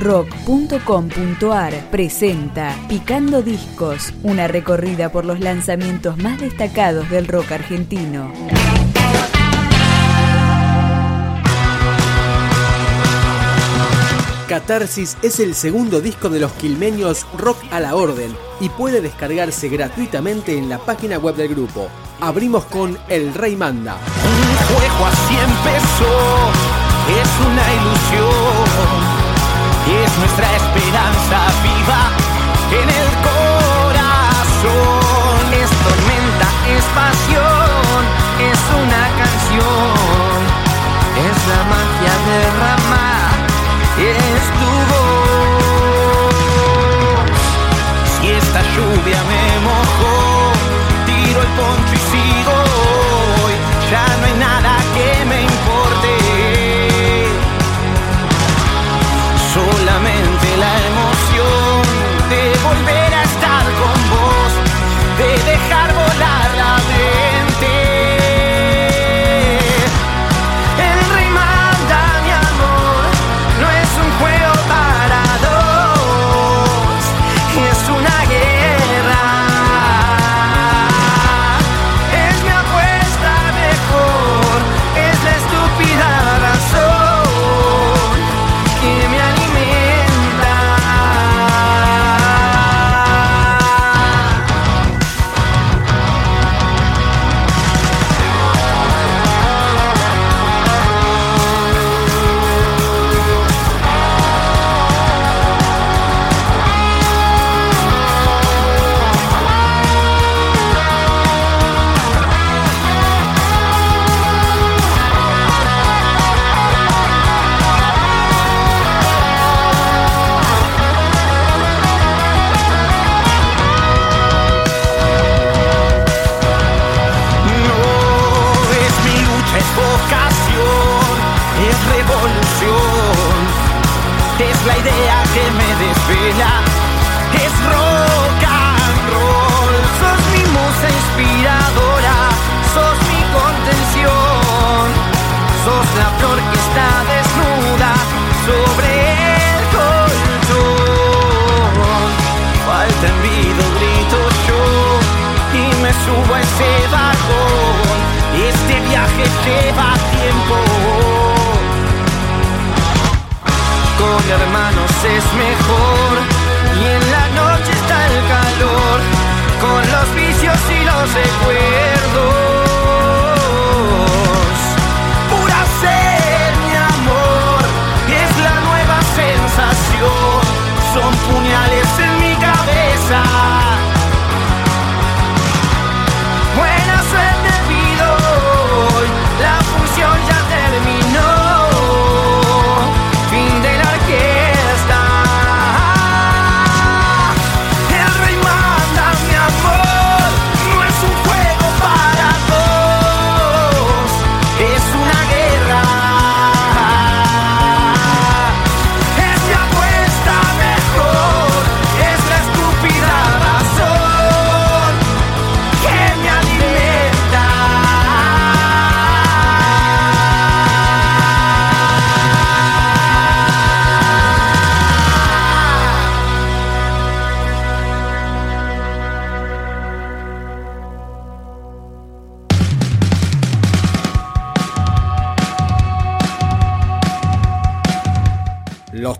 rock.com.ar presenta Picando Discos, una recorrida por los lanzamientos más destacados del rock argentino. Catarsis es el segundo disco de los quilmeños Rock a la Orden y puede descargarse gratuitamente en la página web del grupo. Abrimos con El Rey Manda. Un juego así empezó, es una ilusión, esperanza viva en el corazón. Es tormenta, es pasión, es una canción, es la magia derramada es tu voz. Si esta lluvia me subo a ese vagón. Este viaje lleva tiempo. Con hermanos es mejor y en la noche está el calor. Con los vicios y los recuerdos. Pura ser mi amor es la nueva sensación. Son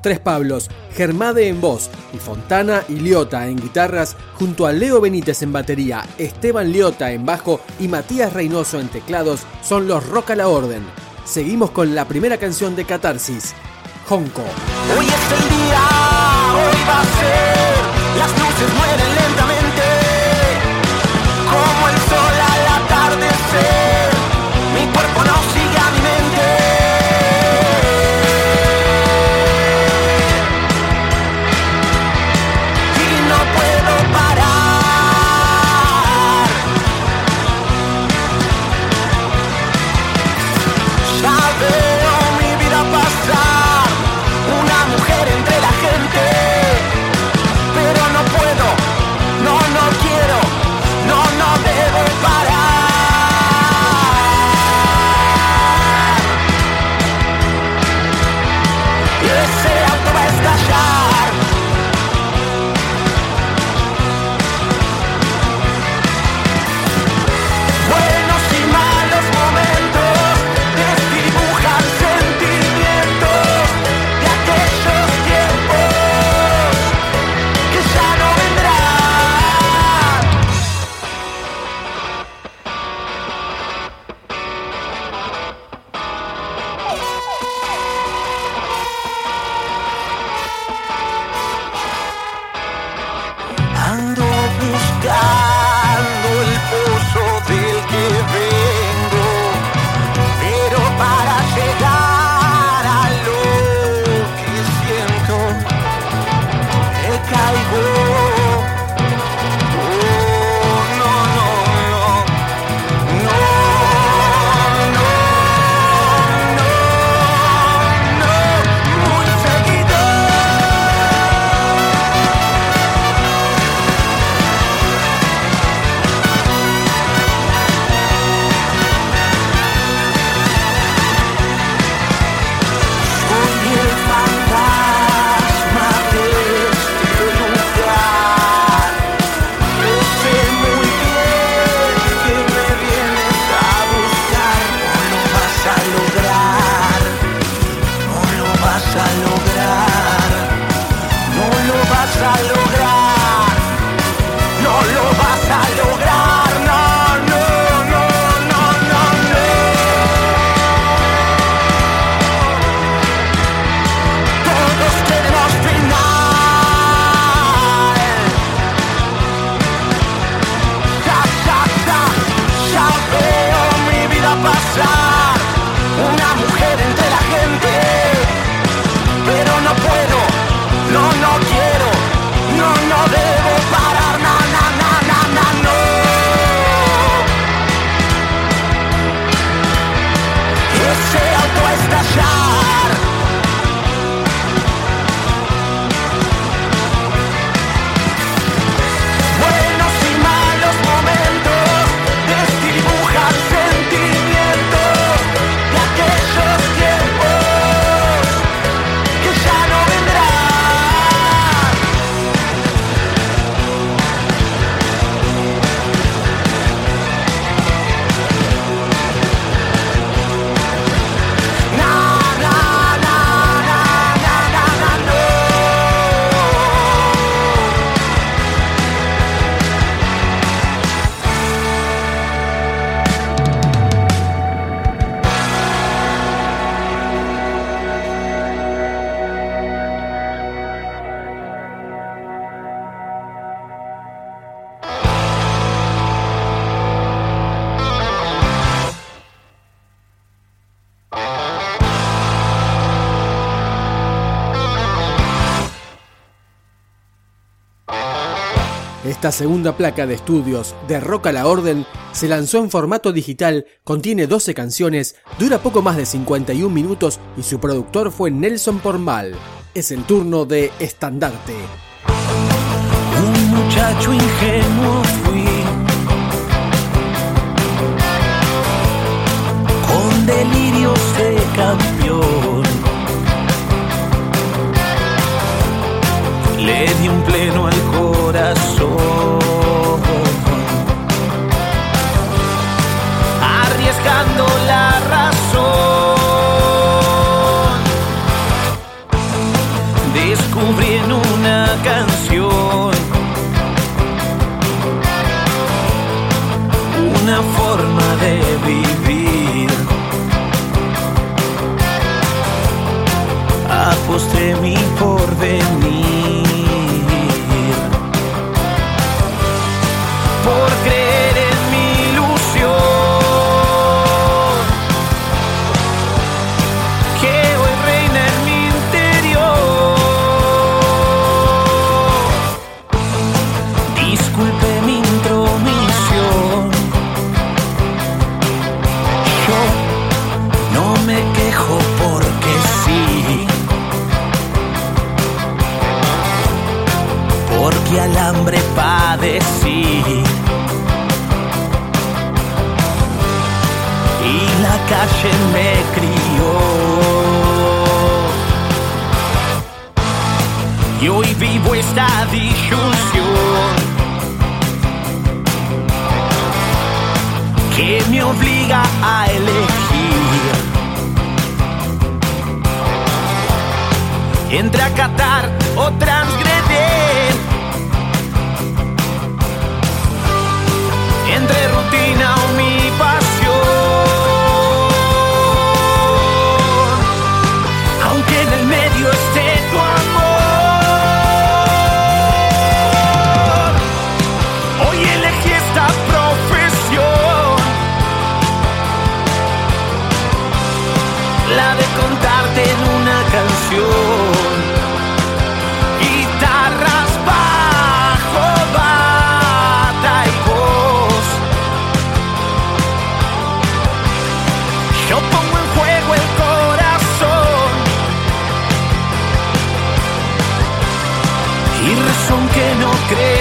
Tres Pablos, Germade en voz y Fontana y Liota en guitarras, junto a Leo Benítez en batería, Esteban Liota en bajo y Matías Reynoso en teclados, son los Rock a la Orden. Seguimos con la primera canción de Catarsis, Honko. Hoy es el día, hoy va a ser. Las luces mueren lentamente, Esta segunda placa de estudios de Rock la Orden se lanzó en formato digital, contiene 12 canciones, dura poco más de 51 minutos y su productor fue Nelson Pormal. Es el turno de Estandarte. Un muchacho ingenuo fui, con delirios de campeón. Le di un pleno al calle me crió. Y hoy vivo esta disyunción que me obliga a elegir entre acatar o transgredir. Yo pongo en juego el corazón y razón que no creo.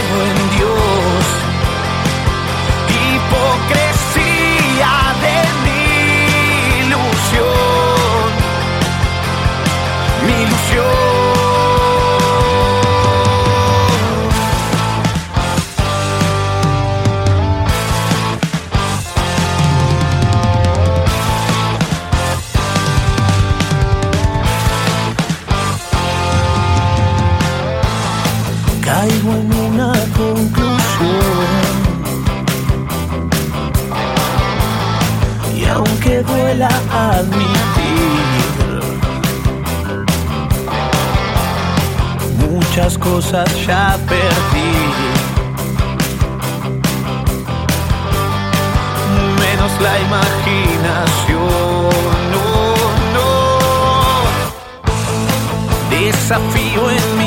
cosas ya perdí. Menos la imaginación, no, no. Desafío en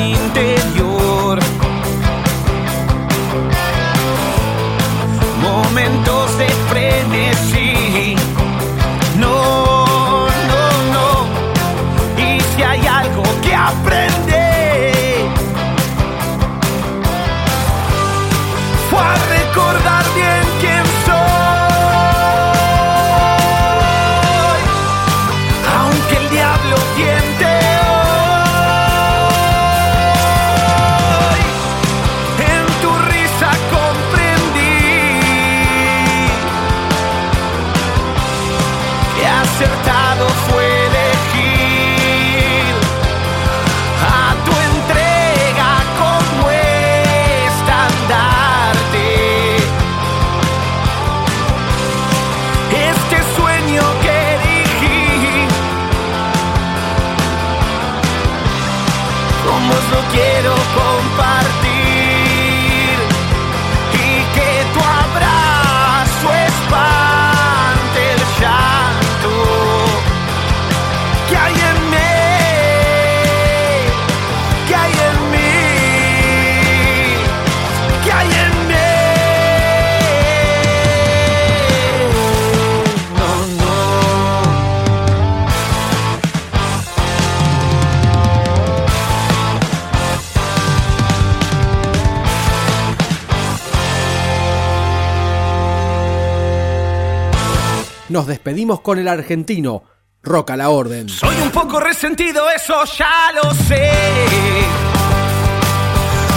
nos despedimos con el argentino. Roca la orden. Soy un poco resentido, eso ya lo sé.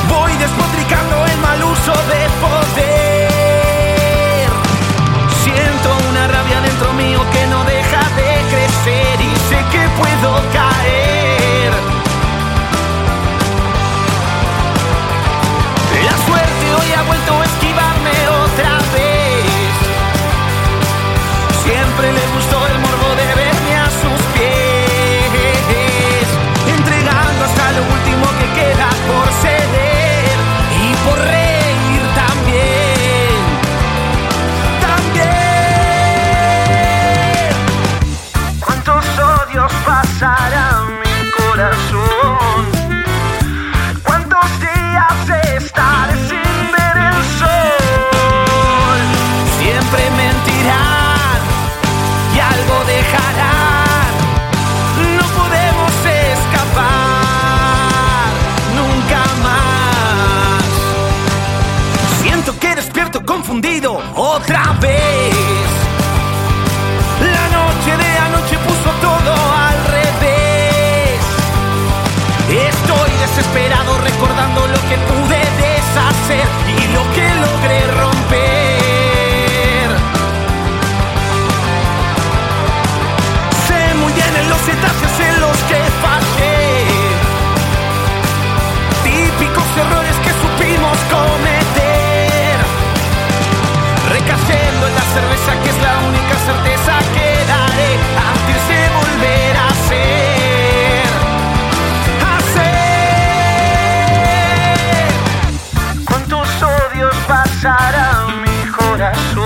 Voy despotricando el mal uso de poder. Siento una rabia dentro mío que no deja de crecer y sé que puedo caer. Mi corazón?